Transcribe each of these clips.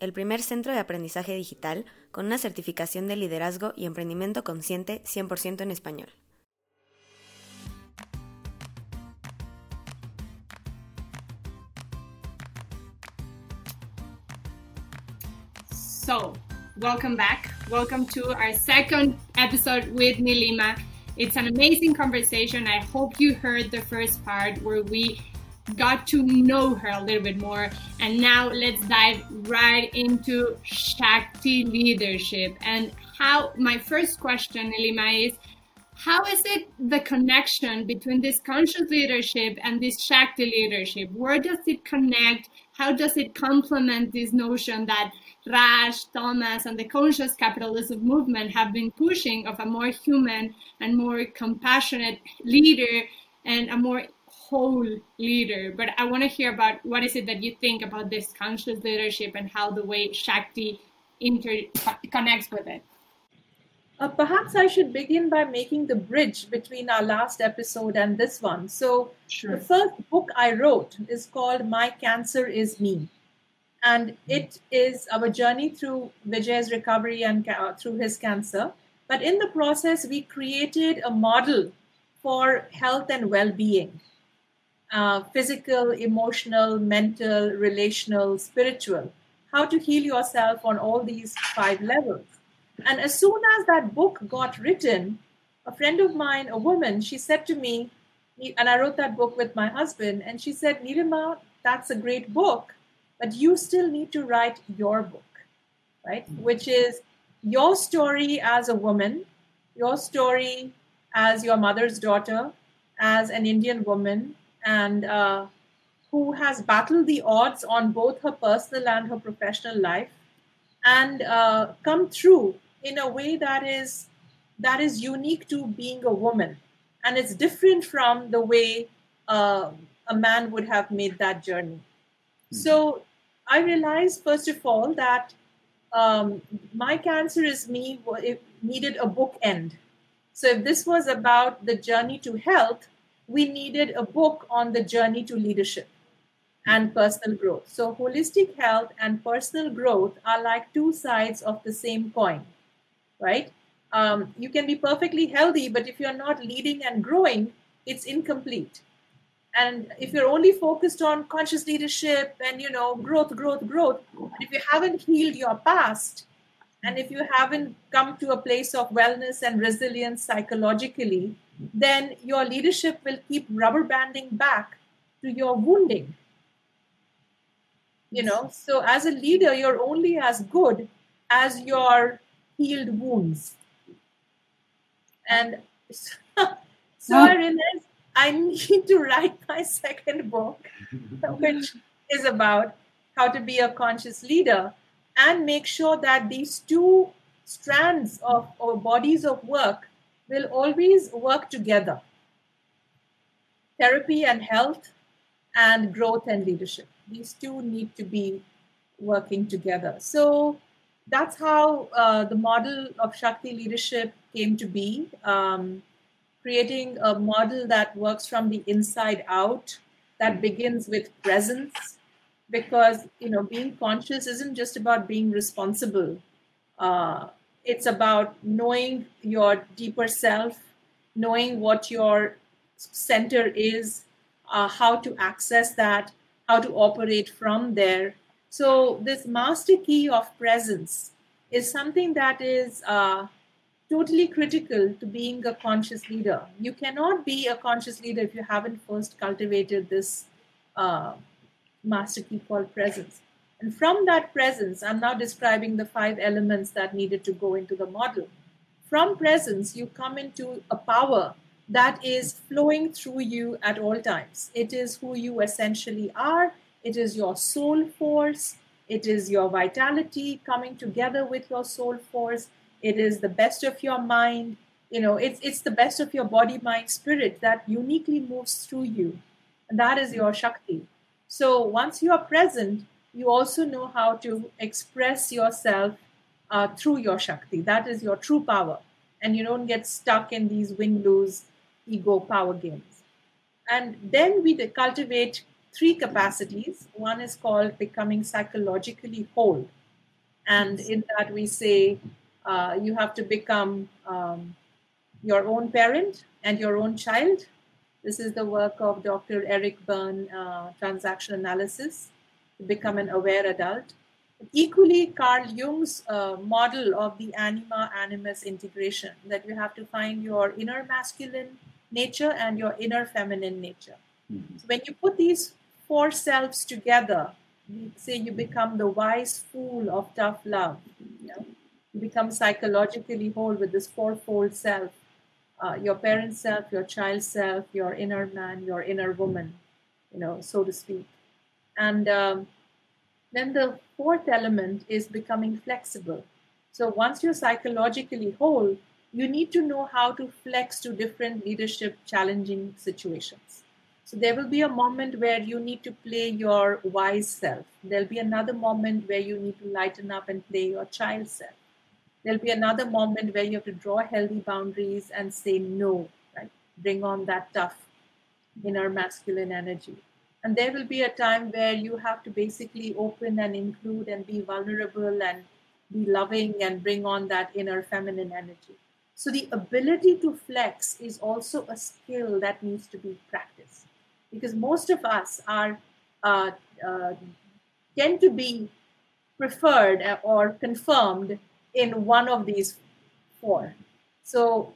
el primer centro de aprendizaje digital con una certificación de liderazgo y emprendimiento consciente 100% en español. So, welcome back. Welcome to our second episode with Nilima. It's an amazing conversation. I hope you heard the first part where we got to know her a little bit more. And now let's dive right into Shakti leadership. And how my first question, Nilima, is how is it the connection between this conscious leadership and this Shakti leadership? Where does it connect? How does it complement this notion that Raj, Thomas, and the conscious capitalism movement have been pushing of a more human and more compassionate leader and a more whole leader? But I want to hear about what is it that you think about this conscious leadership and how the way Shakti inter- connects with it. Uh, perhaps I should begin by making the bridge between our last episode and this one. So, Sure. the first book I wrote is called My Cancer is Me. And it is our journey through Vijay's recovery and through his cancer. But in the process, we created a model for health and well being uh, physical, emotional, mental, relational, spiritual. How to heal yourself on all these five levels. And as soon as that book got written, a friend of mine, a woman, she said to me, and I wrote that book with my husband, and she said, Nilima, that's a great book, but you still need to write your book, right? Which is your story as a woman, your story as your mother's daughter, as an Indian woman, and uh, who has battled the odds on both her personal and her professional life and uh, come through in a way that is that is unique to being a woman. And it's different from the way uh, a man would have made that journey. So i realized first of all that um, my cancer is me it needed a bookend. So if this was about the journey to health we needed a book on the journey to leadership and personal growth. So, holistic health and personal growth are like two sides of the same coin, right? Um, you can be perfectly healthy, but if you're not leading and growing, it's incomplete. And if you're only focused on conscious leadership and you know growth, growth, growth, but if you haven't healed your past, and if you haven't come to a place of wellness and resilience psychologically, then your leadership will keep rubber banding back to your wounding. You know so as a leader you're only as good as your healed wounds. And so, i realized i need to write my second book which is about how to be a conscious leader and make sure that these two strands of or bodies of work will always work together therapy and health and growth and leadership these two need to be working together. So that's how uh, the model of Shakti leadership came to be, um, creating a model that works from the inside out, that begins with presence, because you know being conscious isn't just about being responsible. Uh, it's about knowing your deeper self, knowing what your center is, uh, how to access that, how to operate from there. So, this master key of presence is something that is uh, totally critical to being a conscious leader. You cannot be a conscious leader if you haven't first cultivated this uh, master key called presence. And from that presence, I'm now describing the five elements that needed to go into the model. From presence, you come into a power that is flowing through you at all times. It is who you essentially are, it is your soul force, It is your vitality coming together with your soul force. It is the best of your mind. You know, it's it's the best of your body, mind, spirit that uniquely moves through you. And that is your Shakti. So once you are present, you also know how to express yourself uh, through your Shakti. That is your true power. And you don't get stuck in these win lose ego power games. And then we cultivate three capacities. One is called becoming psychologically whole. And in that, we say uh, you have to become um, your own parent and your own child. This is the work of Dr. Eric Berne, uh, transaction analysis, to become an aware adult. Equally, Carl Jung's uh, model of the anima animus integration that you have to find your inner masculine nature and your inner feminine nature. Mm-hmm. So when you put these four selves together, say you become the wise fool of tough love. You, know? you become psychologically whole with this fourfold self uh, your parent self, your child self, your inner man, your inner woman, you know, so to speak. And um, then the fourth element is becoming flexible. So once you're psychologically whole, you need to know how to flex to different leadership challenging situations. So there will be a moment where you need to play your wise self. There'll be another moment where you need to lighten up and play your child self. There'll be another moment where you have to draw healthy boundaries and say no, right? Bring on that tough inner masculine energy. And there will be a time where you have to basically open and include and be vulnerable and be loving and bring on that inner feminine energy. So the ability to flex is also a skill that needs to be practiced because most of us are uh, uh, tend to be preferred or confirmed in one of these four. So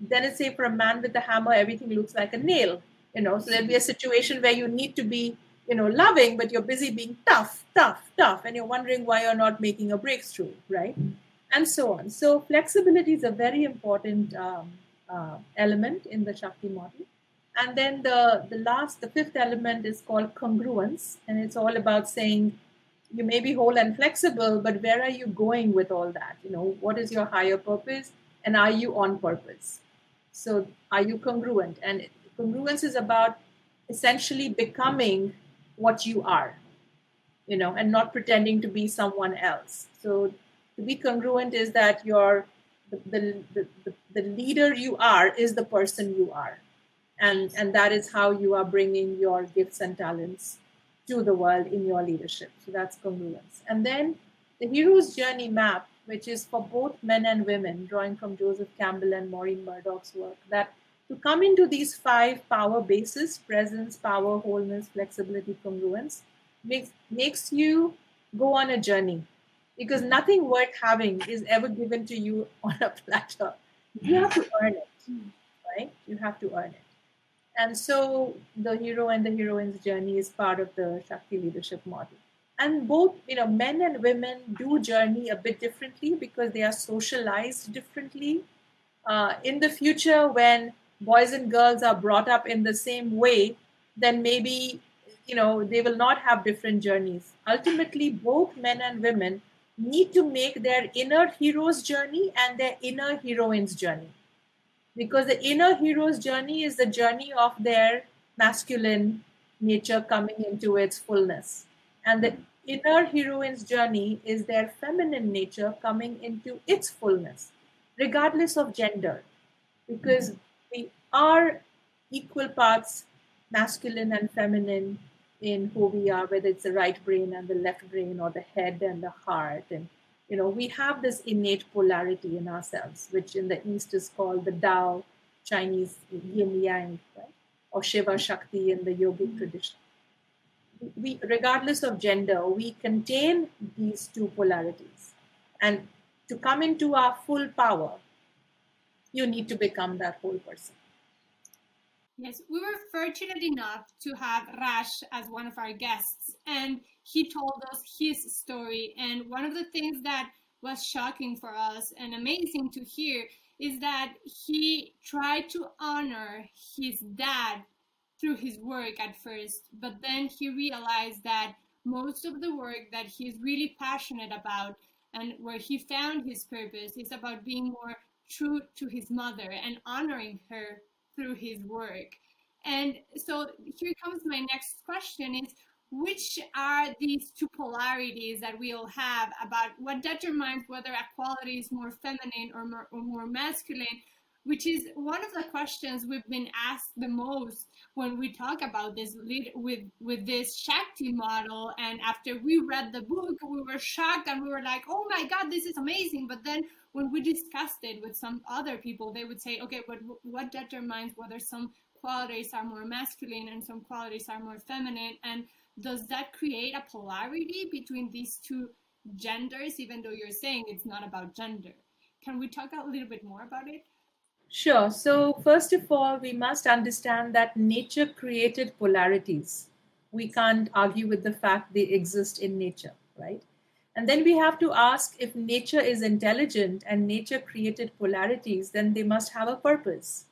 then it's say for a man with a hammer, everything looks like a nail. You know, so there'll be a situation where you need to be, you know, loving, but you're busy being tough, tough, tough, and you're wondering why you're not making a breakthrough, right? and so on. So flexibility is a very important um, uh, element in the Shakti model. And then the, the last, the fifth element is called congruence. And it's all about saying you may be whole and flexible, but where are you going with all that? You know, what is your higher purpose? And are you on purpose? So are you congruent? And congruence is about essentially becoming what you are, you know, and not pretending to be someone else. So to be congruent is that your the, the, the, the leader you are is the person you are and and that is how you are bringing your gifts and talents to the world in your leadership so that's congruence and then the hero's journey map which is for both men and women drawing from joseph campbell and maureen murdock's work that to come into these five power bases presence power wholeness flexibility congruence makes makes you go on a journey because nothing worth having is ever given to you on a platter. You have to earn it, right? You have to earn it. And so the hero and the heroine's journey is part of the Shakti leadership model. And both, you know, men and women do journey a bit differently because they are socialized differently. Uh, in the future, when boys and girls are brought up in the same way, then maybe, you know, they will not have different journeys. Ultimately, both men and women need to make their inner hero's journey and their inner heroine's journey. Because the inner hero's journey is the journey of their masculine nature coming into its fullness. And the inner heroine's journey is their feminine nature coming into its fullness, regardless of gender. Because we are equal parts masculine and feminine in who we are, whether it's the right brain and the left brain or the head and the heart. And, you know, we have this innate polarity in ourselves, which in the East is called the Tao, Chinese yin yang, right? or Shiva Shakti in the yogic mm-hmm. tradition. We, regardless of gender, we contain these two polarities. And to come into our full power, you need to become that whole person. Yes, we were fortunate enough to have Raj as one of our guests, and he told us his story. And one of the things that was shocking for us and amazing to hear is that he tried to honor his dad through his work at first, but then he realized that most of the work that he's really passionate about and where he found his purpose is about being more true to his mother and honoring her through his work. And so here comes my next question is which are these two polarities that we all have about what determines whether a quality is more feminine or more, or more masculine which is one of the questions we've been asked the most when we talk about this with with this Shakti model. And after we read the book, we were shocked and we were like, "Oh my God, this is amazing!" But then when we discussed it with some other people, they would say, "Okay, but what determines whether some qualities are more masculine and some qualities are more feminine?" And does that create a polarity between these two genders, even though you're saying it's not about gender? Can we talk a little bit more about it? Sure. So, first of all, we must understand that nature created polarities. We can't argue with the fact they exist in nature, right? And then we have to ask if nature is intelligent and nature created polarities, then they must have a purpose.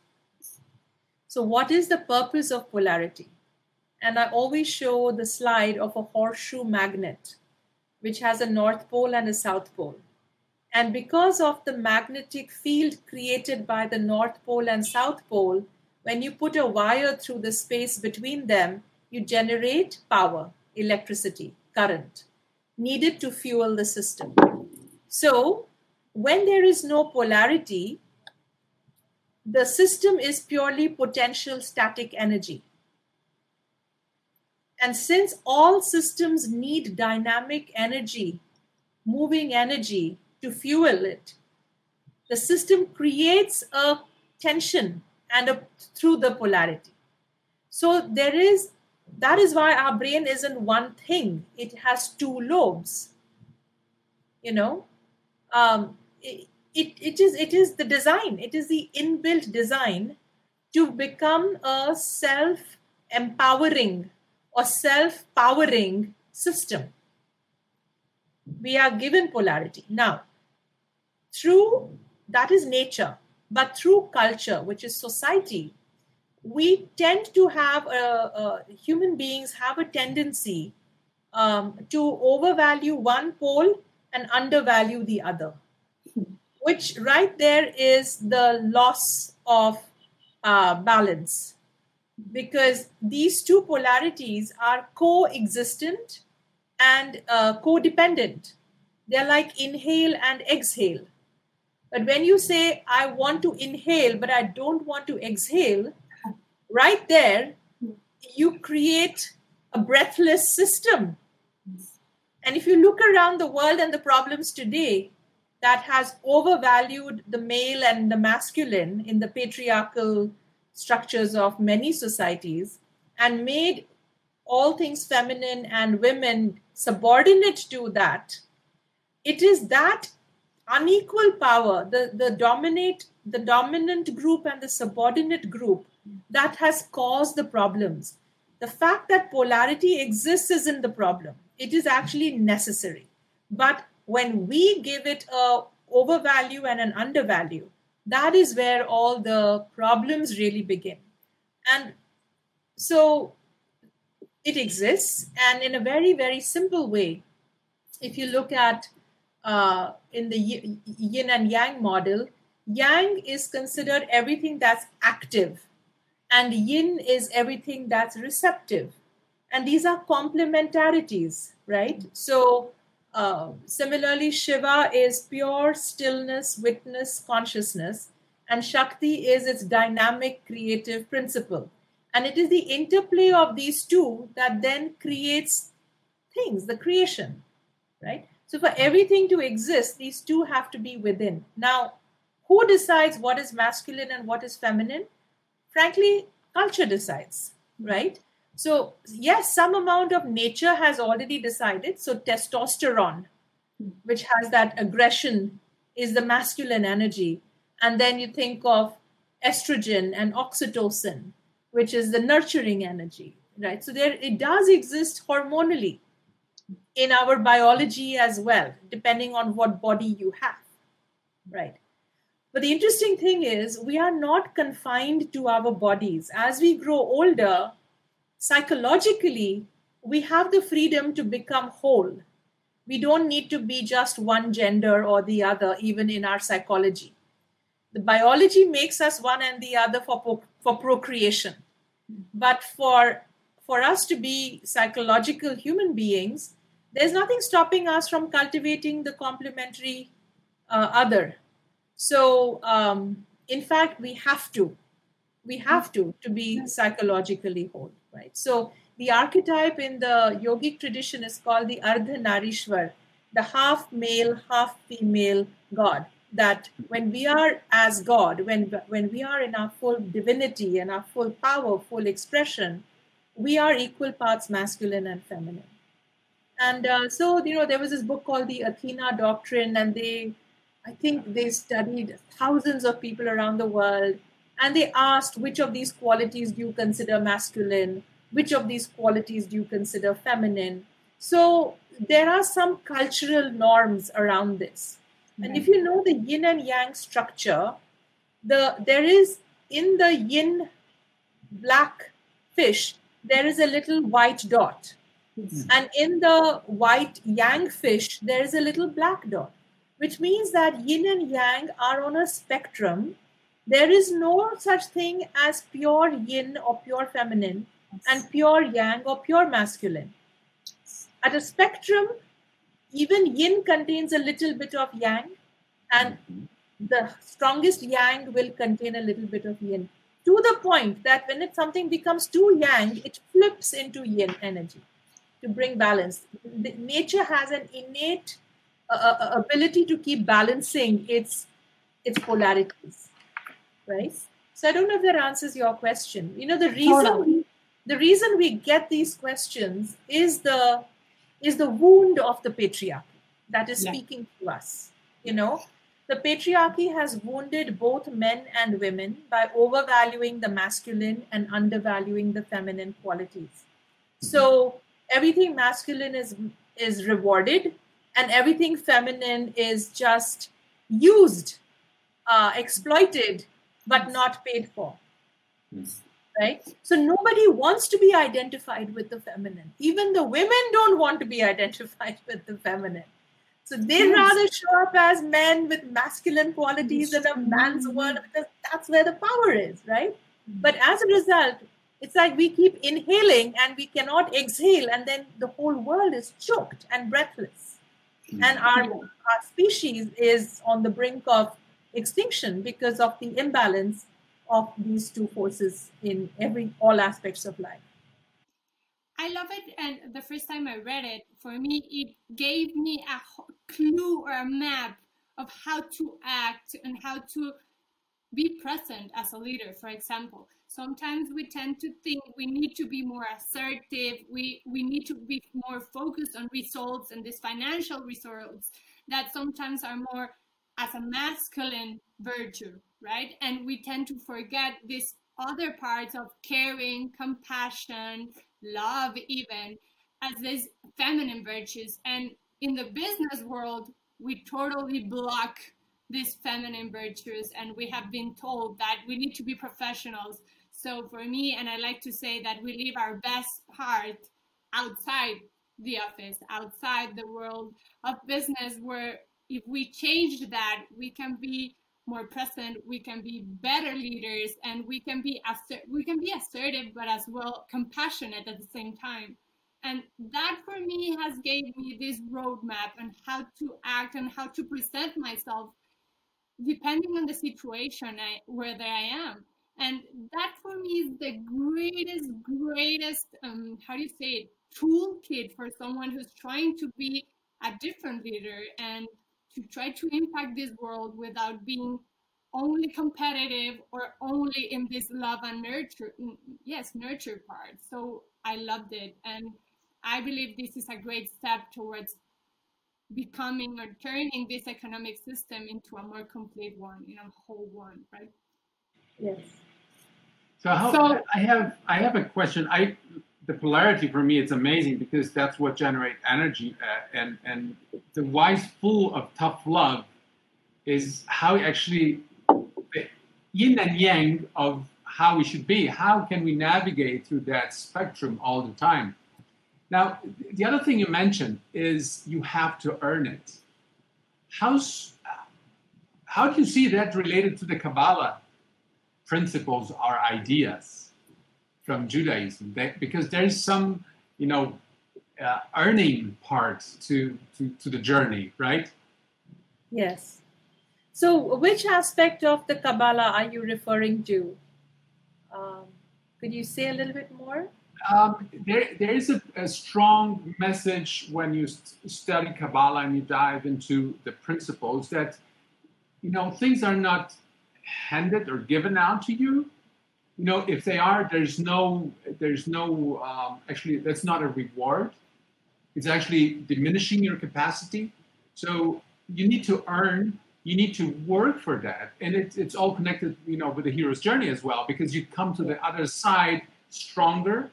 So, what is the purpose of polarity? And I always show the slide of a horseshoe magnet, which has a north pole and a south pole. And because of the magnetic field created by the North Pole and South Pole, when you put a wire through the space between them, you generate power, electricity, current, needed to fuel the system. So, when there is no polarity, the system is purely potential static energy. And since all systems need dynamic energy, moving energy, to fuel it. The system creates a tension and a, through the polarity. So there is that is why our brain isn't one thing. It has two lobes. You know, um, it, it, it is it is the design. It is the inbuilt design to become a self empowering or self powering system. We are given polarity now through that is nature, but through culture, which is society, we tend to have a, a human beings have a tendency um, to overvalue one pole and undervalue the other, which right there is the loss of uh, balance because these two polarities are coexistent and uh, codependent. They're like inhale and exhale. But when you say, I want to inhale, but I don't want to exhale, right there, you create a breathless system. And if you look around the world and the problems today, that has overvalued the male and the masculine in the patriarchal structures of many societies and made all things feminine and women subordinate to that. It is that unequal power the the dominate the dominant group and the subordinate group that has caused the problems. The fact that polarity exists isn't the problem. It is actually necessary. But when we give it a overvalue and an undervalue that is where all the problems really begin. And so it exists and in a very very simple way if you look at uh, in the yin and yang model, yang is considered everything that's active, and yin is everything that's receptive. And these are complementarities, right? So, uh, similarly, Shiva is pure stillness, witness, consciousness, and Shakti is its dynamic creative principle. And it is the interplay of these two that then creates things, the creation, right? So, for everything to exist, these two have to be within. Now, who decides what is masculine and what is feminine? Frankly, culture decides, right? So, yes, some amount of nature has already decided. So, testosterone, which has that aggression, is the masculine energy. And then you think of estrogen and oxytocin, which is the nurturing energy, right? So, there it does exist hormonally in our biology as well, depending on what body you have, right? But the interesting thing is, we are not confined to our bodies. As we grow older, psychologically, we have the freedom to become whole. We don't need to be just one gender or the other, even in our psychology. The biology makes us one and the other for, for procreation. But for, for us to be psychological human beings, there's nothing stopping us from cultivating the complementary uh, other. So, um, in fact, we have to. We have to to be psychologically whole, right? So, the archetype in the yogic tradition is called the Ardhanarishwar, the half male, half female God. That when we are as God, when, when we are in our full divinity and our full power, full expression, we are equal parts masculine and feminine. And uh, so, you know, there was this book called the Athena Doctrine, and they, I think they studied thousands of people around the world, and they asked which of these qualities do you consider masculine, which of these qualities do you consider feminine so there are some cultural norms around this mm-hmm. and if you know the yin and yang structure the there is in the yin black fish there is a little white dot mm-hmm. and in the white yang fish there is a little black dot which means that yin and yang are on a spectrum there is no such thing as pure yin or pure feminine and pure yang or pure masculine. At a spectrum, even yin contains a little bit of yang, and the strongest yang will contain a little bit of yin. To the point that when it, something becomes too yang, it flips into yin energy to bring balance. The, nature has an innate uh, uh, uh ability to keep balancing its its polarities, right? So I don't know if that answers your question. You know, the reason totally the reason we get these questions is the is the wound of the patriarchy that is yeah. speaking to us you know the patriarchy has wounded both men and women by overvaluing the masculine and undervaluing the feminine qualities so everything masculine is is rewarded and everything feminine is just used uh, exploited but not paid for right? So nobody wants to be identified with the feminine. Even the women don't want to be identified with the feminine. So they yes. rather show up as men with masculine qualities in a mm-hmm. man's world because that's where the power is, right? But as a result, it's like we keep inhaling and we cannot exhale, and then the whole world is choked and breathless. Mm-hmm. And our, our species is on the brink of extinction because of the imbalance of these two forces in every all aspects of life. I love it, and the first time I read it, for me, it gave me a clue or a map of how to act and how to be present as a leader. For example, sometimes we tend to think we need to be more assertive, we we need to be more focused on results and these financial results that sometimes are more as a masculine virtue right? And we tend to forget these other parts of caring, compassion, love, even as these feminine virtues. And in the business world, we totally block these feminine virtues, and we have been told that we need to be professionals. So for me, and I like to say that we leave our best part outside the office, outside the world of business, where if we change that, we can be more present we can be better leaders and we can be asser- we can be assertive but as well compassionate at the same time. And that for me has gave me this roadmap and how to act and how to present myself depending on the situation I, where I am. And that for me is the greatest greatest um, how do you say it toolkit for someone who's trying to be a different leader and to try to impact this world without being only competitive or only in this love and nurture yes nurture part. So i loved it and i believe this is a great step towards becoming or turning this economic system into a more complete one in a whole one right? Yes. So, how, so i have i have a question. I the polarity for me it's amazing because that's what generates energy uh, and and the wise fool of tough love is how actually the yin and yang of how we should be. How can we navigate through that spectrum all the time? Now, the other thing you mentioned is you have to earn it. How's, how do you see that related to the Kabbalah principles or ideas from Judaism? They, because there's some, you know, uh, earning part to, to, to the journey, right? Yes. So, which aspect of the Kabbalah are you referring to? Um, could you say a little bit more? Um, there, there is a, a, strong message when you st- study Kabbalah and you dive into the principles that, you know, things are not handed or given out to you. You know, if they are, there's no, there's no, um, actually, that's not a reward. It's actually diminishing your capacity. So you need to earn you need to work for that and it, it's all connected you know with the hero's journey as well because you come to the other side stronger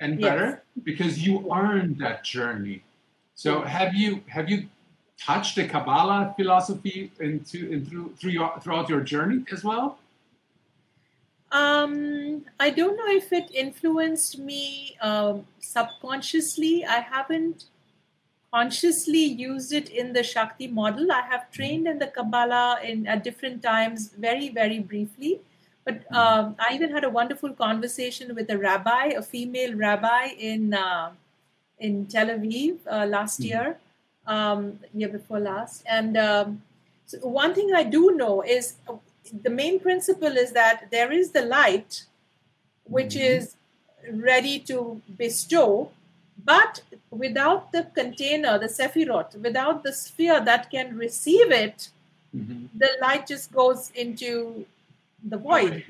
and better yes. because you earned that journey so have you have you touched the kabbalah philosophy into in through, through your, throughout your journey as well um, I don't know if it influenced me um, subconsciously. I haven't consciously used it in the Shakti model. I have trained in the Kabbalah in at different times, very very briefly. But um, I even had a wonderful conversation with a rabbi, a female rabbi in uh, in Tel Aviv uh, last mm-hmm. year, um, year before last. And um, so one thing I do know is uh, the main principle is that there is the light, which mm-hmm. is ready to bestow but without the container, the sephirot, without the sphere that can receive it, mm-hmm. the light just goes into the void,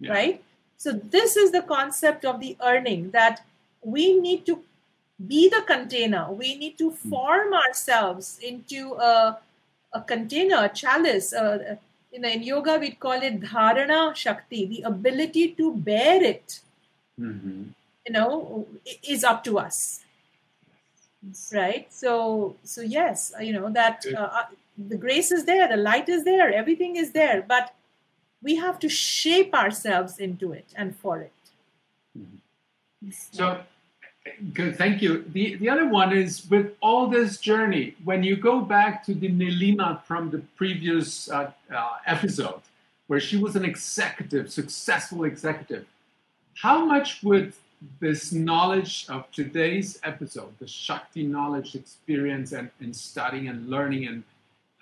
yeah. right? So, this is the concept of the earning that we need to be the container. We need to mm. form ourselves into a, a container, a chalice. Uh, in, in yoga, we'd call it dharana shakti, the ability to bear it. Mm-hmm. you know is up to us. Right? So so yes you know that uh, uh, the grace is there the light is there everything is there but we have to shape ourselves into it and for it. Mm-hmm. so good thank you the the other one is with all this journey when you go back to the nilima from the previous uh, uh, episode where she was an executive successful executive how much would this knowledge of today's episode, the Shakti knowledge, experience, and, and studying and learning, and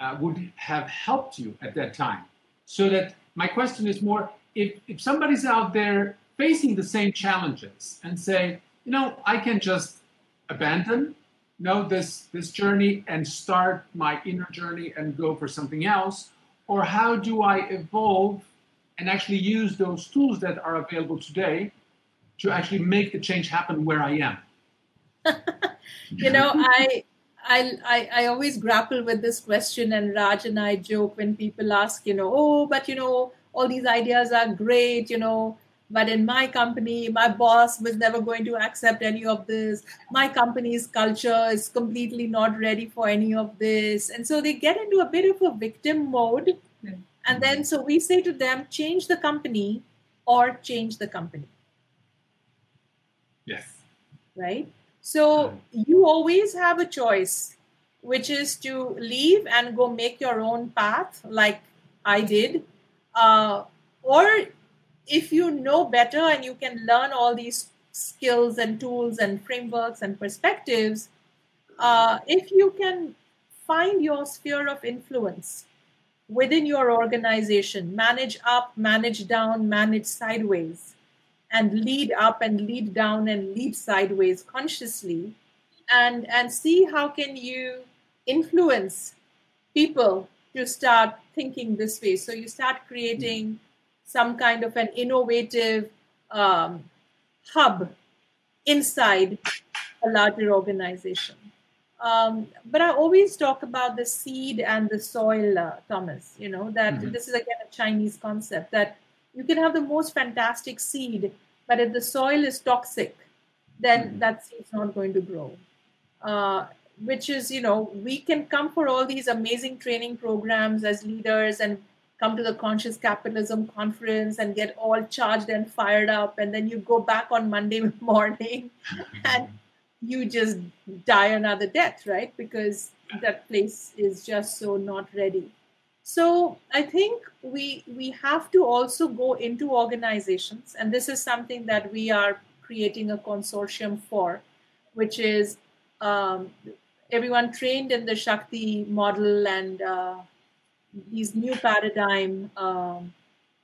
uh, would have helped you at that time. So that my question is more: if if somebody's out there facing the same challenges and say, you know, I can just abandon, know, this this journey and start my inner journey and go for something else, or how do I evolve and actually use those tools that are available today to actually make the change happen where I am? you know, I, I, I, always grapple with this question, and Raj and I joke when people ask, you know, oh, but you know, all these ideas are great, you know, but in my company, my boss was never going to accept any of this. My company's culture is completely not ready for any of this. And so they get into a bit of a victim mode. And then so we say to them, change the company or change the company. Yes. Right? So you always have a choice, which is to leave and go make your own path, like I did. Uh, or if you know better and you can learn all these skills and tools and frameworks and perspectives, uh, if you can find your sphere of influence within your organization, manage up, manage down, manage sideways, and lead up and lead down and lead sideways consciously and and see how can you influence people to start thinking this way. So you start creating some kind of an innovative um, hub inside a larger organization um, but i always talk about the seed and the soil uh, thomas you know that mm-hmm. this is again a chinese concept that you can have the most fantastic seed, but if the soil is toxic, then mm-hmm. that seed's not going to grow. Uh, which is, you know, we can come for all these amazing training programs as leaders and come to the conscious capitalism conference and get all charged and fired up and then you go back on monday morning and you just die another death, right? Because that place is just so not ready. So I think we we have to also go into organizations, and this is something that we are creating a consortium for, which is um, everyone trained in the Shakti model and uh, these new paradigm um,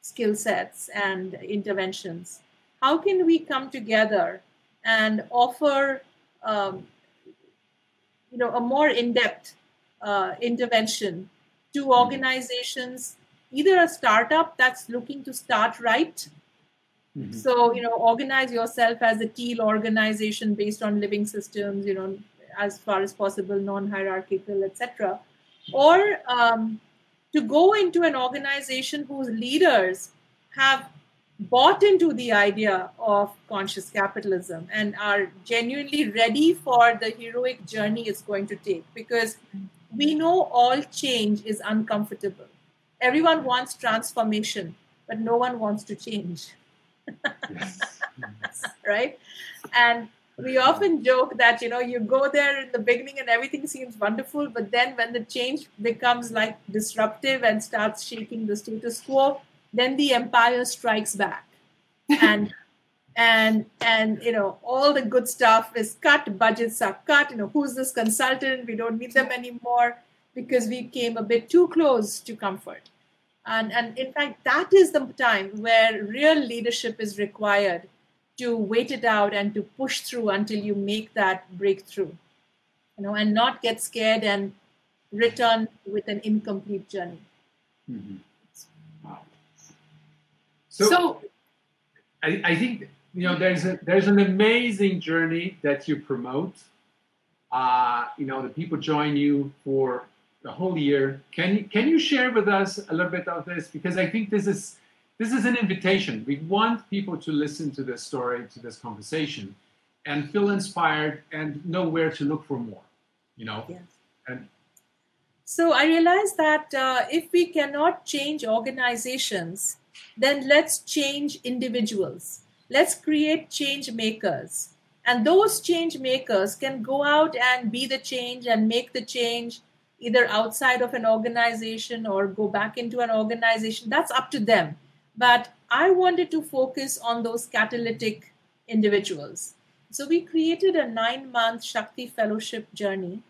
skill sets and interventions. How can we come together and offer, um, you know, a more in-depth uh, intervention to mm-hmm. organizations, either a startup that's looking to start right. Mm-hmm. So, you know, organize yourself as a teal organization based on living systems, you know, as far as possible, non hierarchical, etc. Or um, to go into an organization whose leaders have bought into the idea of conscious capitalism and are genuinely ready for the heroic journey it's going to take because we know all change is uncomfortable. Everyone wants transformation, but no one wants to change. yes. right? And we often joke that you know you go there in the beginning and everything seems wonderful but then when the change becomes like disruptive and starts shaking the status quo then the empire strikes back. And and and you know all the good stuff is cut budgets are cut you know who's this consultant? We don't need them anymore because we came a bit too close to comfort. And and in fact that is the time where real leadership is required to wait it out and to push through until you make that breakthrough you know and not get scared and return with an incomplete journey mm-hmm. wow. so, so I, I think you know there's a there's an amazing journey that you promote uh, you know the people join you for the whole year can you can you share with us a little bit of this because i think this is this is an invitation. We want people to listen to this story to this conversation and feel inspired and know where to look for more you know? Yes. and so i realize that uh, if we cannot change organizations then let's change individuals. Let's create change makers. And those change makers can go out and be the change and make the change either outside of an organization or go back into an organization. That's up to them but i wanted to focus on those catalytic individuals so we created a nine month shakti fellowship journey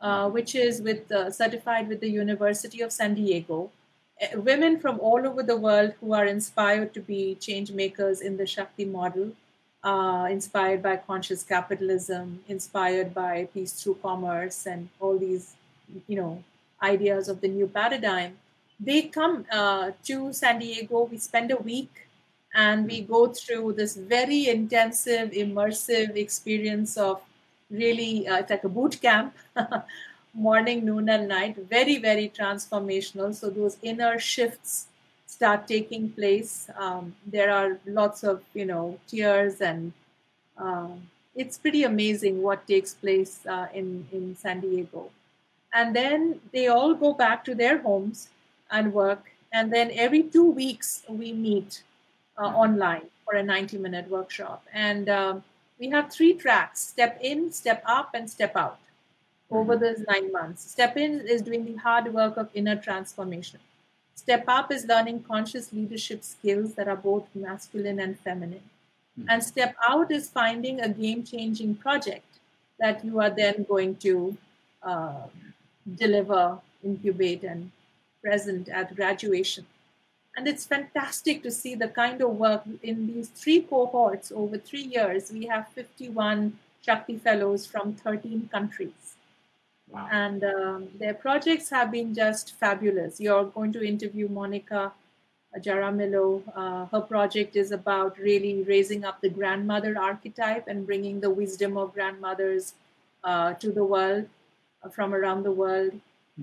uh, which is with uh, certified with the university of san diego uh, women from all over the world who are inspired to be change makers in the Shakti model, uh, inspired by conscious capitalism, inspired by peace through commerce, and all these, you know, ideas of the new paradigm. They come uh, to San Diego. We spend a week, and we go through this very intensive, immersive experience of really, uh, it's like a boot camp. morning, noon, and night. Very, very transformational. So those inner shifts start taking place. Um, there are lots of you know tears and uh, it's pretty amazing what takes place uh, in in San Diego. And then they all go back to their homes and work. And then every two weeks we meet uh, online for a 90 minute workshop. And um, we have three tracks: step in, step up, and step out over mm-hmm. those nine months. Step in is doing the hard work of inner transformation. Step up is learning conscious leadership skills that are both masculine and feminine. Mm-hmm. And step out is finding a game changing project that you are then going to uh, deliver, incubate, and present at graduation. And it's fantastic to see the kind of work in these three cohorts over three years. We have 51 Shakti Fellows from 13 countries. Wow. And um, their projects have been just fabulous. You're going to interview Monica Jaramillo. Uh, her project is about really raising up the grandmother archetype and bringing the wisdom of grandmothers uh, to the world uh, from around the world.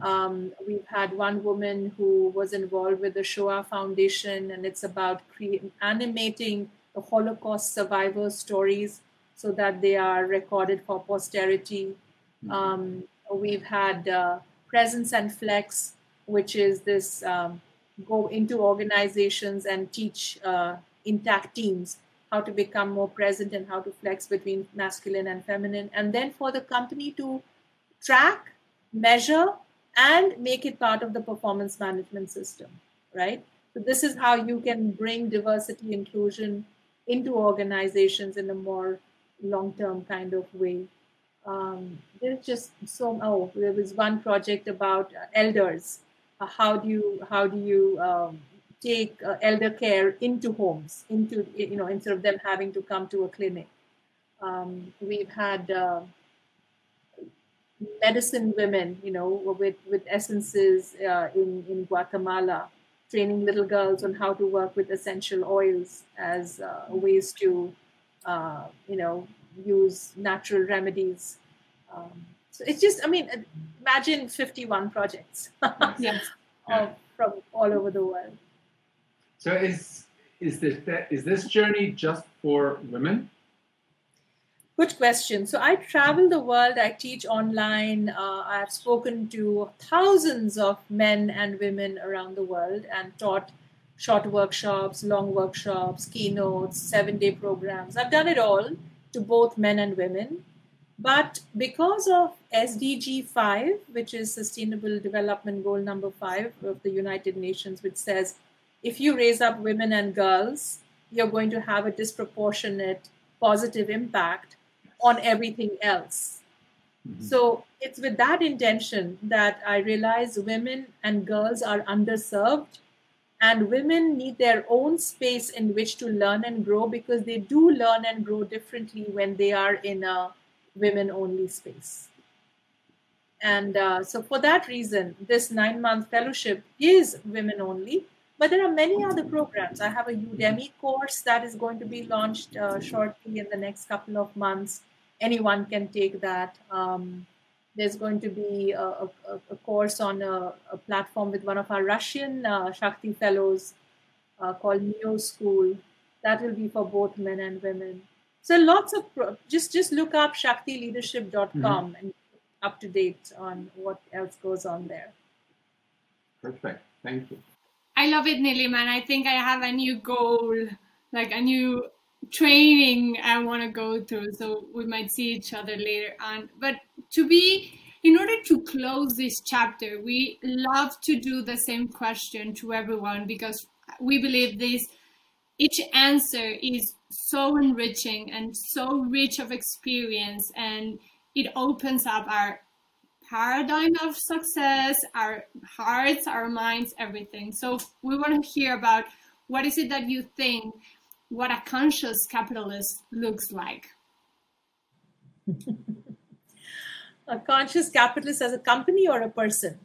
Um, we've had one woman who was involved with the Shoah Foundation, and it's about cre- animating the Holocaust survivor stories so that they are recorded for posterity. Hmm. Um, we've had uh, Presence and Flex, which is this um, go into organizations and teach uh, intact teams how to become more present and how to flex between masculine and feminine. And then for the company to track, measure, and make it part of the performance management system, right? So this is how you can bring diversity inclusion into organizations in a more long-term kind of way. Um, there's just so oh there was one project about elders. Uh, how do you how do you um, take uh, elder care into homes, into you know instead of them having to come to a clinic? Um, we've had uh, medicine women, you know, with with essences uh, in in Guatemala, training little girls on how to work with essential oils as uh, ways to, uh, you know, use natural remedies. Um, so it's just, I mean, imagine 51 projects yes. from all over the world. So is is this is this journey just for women? Good question. So I travel the world. I teach online. Uh, I've spoken to thousands of men and women around the world and taught short workshops, long workshops, keynotes, seven day programs. I've done it all to both men and women. But because of SDG 5, which is Sustainable Development Goal number 5 of the United Nations, which says if you raise up women and girls, you're going to have a disproportionate positive impact on everything else. Mm-hmm. So it's with that intention that I realize women and girls are underserved and women need their own space in which to learn and grow because they do learn and grow differently when they are in a women only space. And uh, so, for that reason, this nine month fellowship is women only. But there are many other programs. I have a Udemy course that is going to be launched uh, shortly in the next couple of months anyone can take that. Um, there's going to be a, a, a course on a, a, platform with one of our Russian uh, Shakti fellows uh, called Neo School. That will be for both men and women. So lots of pro- just just look up shaktileadership.com mm-hmm. and up to date on what else goes on there. Perfect. Thank you. I love it, Nilima, and I think I have a new goal, like a new training I want to go through. So we might see each other later on. But to be, in order to close this chapter, we love to do the same question to everyone because we believe this. Each answer is so enriching and so rich of experience, and it opens up our paradigm of success, our hearts, our minds, everything. So we want to hear about what is it that you think what a conscious capitalist looks like. a conscious capitalist as a company or a person?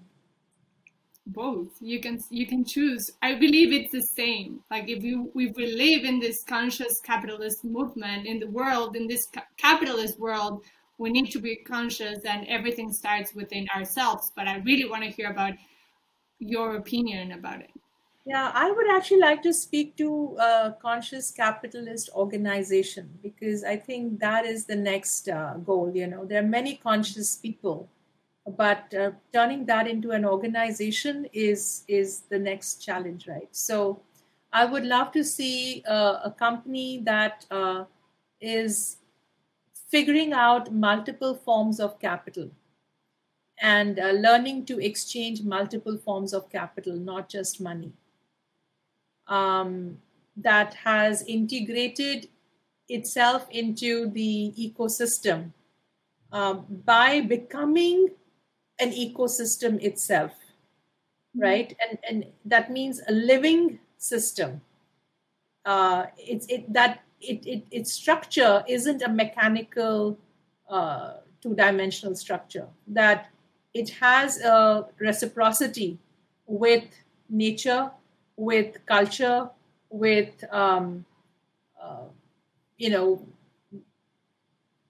Both. You can you can choose. I believe it's the same. Like if you if we live in this conscious capitalist movement in the world, in this ca- capitalist world, we need to be conscious, and everything starts within ourselves. But I really want to hear about your opinion about it. Yeah, I would actually like to speak to a conscious capitalist organization because I think that is the next uh, goal. You know, there are many conscious people, but uh, turning that into an organization is is the next challenge, right? So, I would love to see uh, a company that uh, is figuring out multiple forms of capital and uh, learning to exchange multiple forms of capital, not just money um, that has integrated itself into the ecosystem uh, by becoming an ecosystem itself right? And and that means a living system. Uh, it's it that it, it its structure isn't a mechanical uh, two-dimensional structure that it has a reciprocity with nature with culture, with um, uh, you know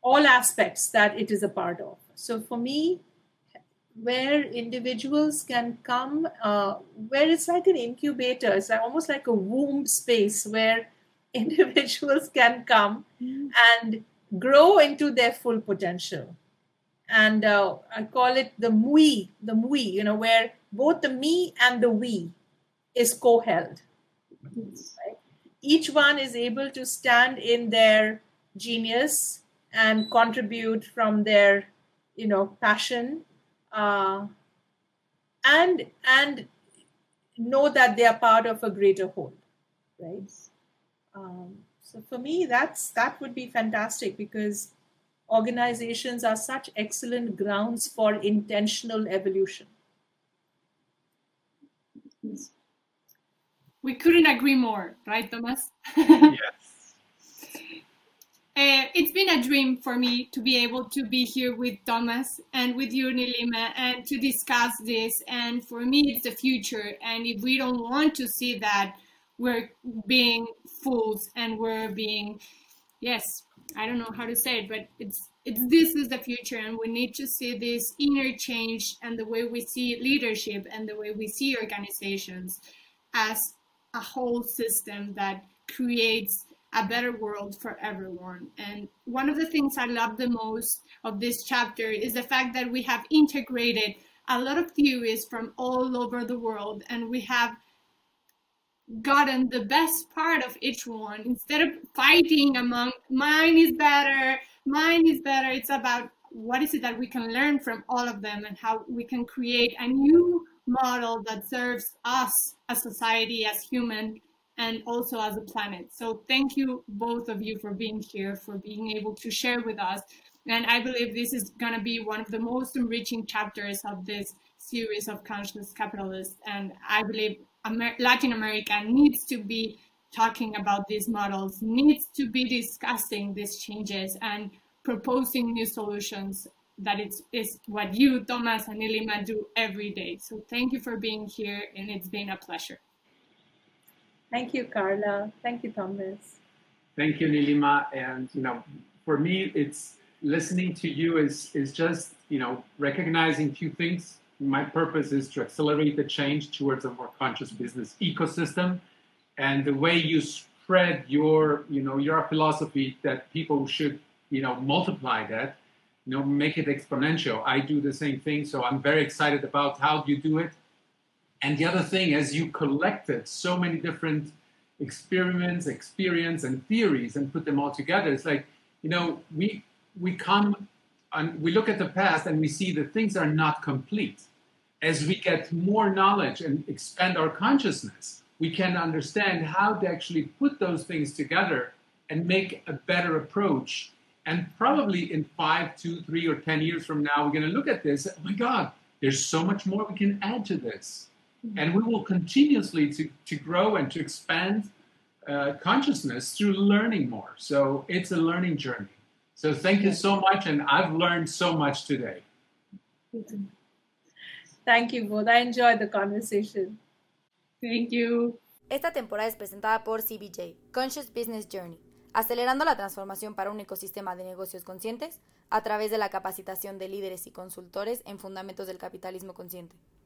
all aspects that it is a part of. So for me, where individuals can come, uh, where it's like an incubator, it's almost like a womb space where individuals can come mm. and grow into their full potential. And uh, I call it the MUI, the MUI, you know, where both the me and the we is co-held. Right? each one is able to stand in their genius and contribute from their you know passion uh, and and know that they are part of a greater whole right um, so for me that's that would be fantastic because organizations are such excellent grounds for intentional evolution we couldn't agree more right thomas yes uh, it's been a dream for me to be able to be here with Thomas and with you, Nilima, and to discuss this. And for me, it's the future. And if we don't want to see that, we're being fools and we're being, yes, I don't know how to say it, but it's it's this is the future, and we need to see this inner change and the way we see leadership and the way we see organizations as a whole system that creates a better world for everyone. And one of the things I love the most of this chapter is the fact that we have integrated a lot of theories from all over the world and we have gotten the best part of each one instead of fighting among mine is better, mine is better. It's about what is it that we can learn from all of them and how we can create a new model that serves us as society, as human and also as a planet. So thank you both of you for being here, for being able to share with us. And I believe this is going to be one of the most enriching chapters of this series of conscious capitalists. And I believe Amer- Latin America needs to be talking about these models, needs to be discussing these changes and proposing new solutions that it's is what you, Thomas and Nilima do every day. So thank you for being here and it's been a pleasure. Thank you, Carla. Thank you, Thomas. Thank you, Nilima. And you know, for me, it's listening to you is is just you know recognizing two things. My purpose is to accelerate the change towards a more conscious business ecosystem, and the way you spread your you know your philosophy that people should you know multiply that, you know, make it exponential. I do the same thing, so I'm very excited about how you do it and the other thing, as you collected so many different experiments, experience, and theories and put them all together, it's like, you know, we we come and we look at the past and we see that things are not complete. As we get more knowledge and expand our consciousness, we can understand how to actually put those things together and make a better approach. And probably in five, two, three, or 10 years from now, we're going to look at this. Oh my God, there's so much more we can add to this and we will continuously to, to grow and to expand uh, consciousness through learning more. So it's a learning journey. So thank you so much, and I've learned so much today. Thank you both. I enjoyed the conversation. Thank you. Esta temporada es presentada por CBJ, Conscious Business Journey, acelerando la transformación para un ecosistema de negocios conscientes a través de la capacitación de líderes y consultores en fundamentos del capitalismo consciente.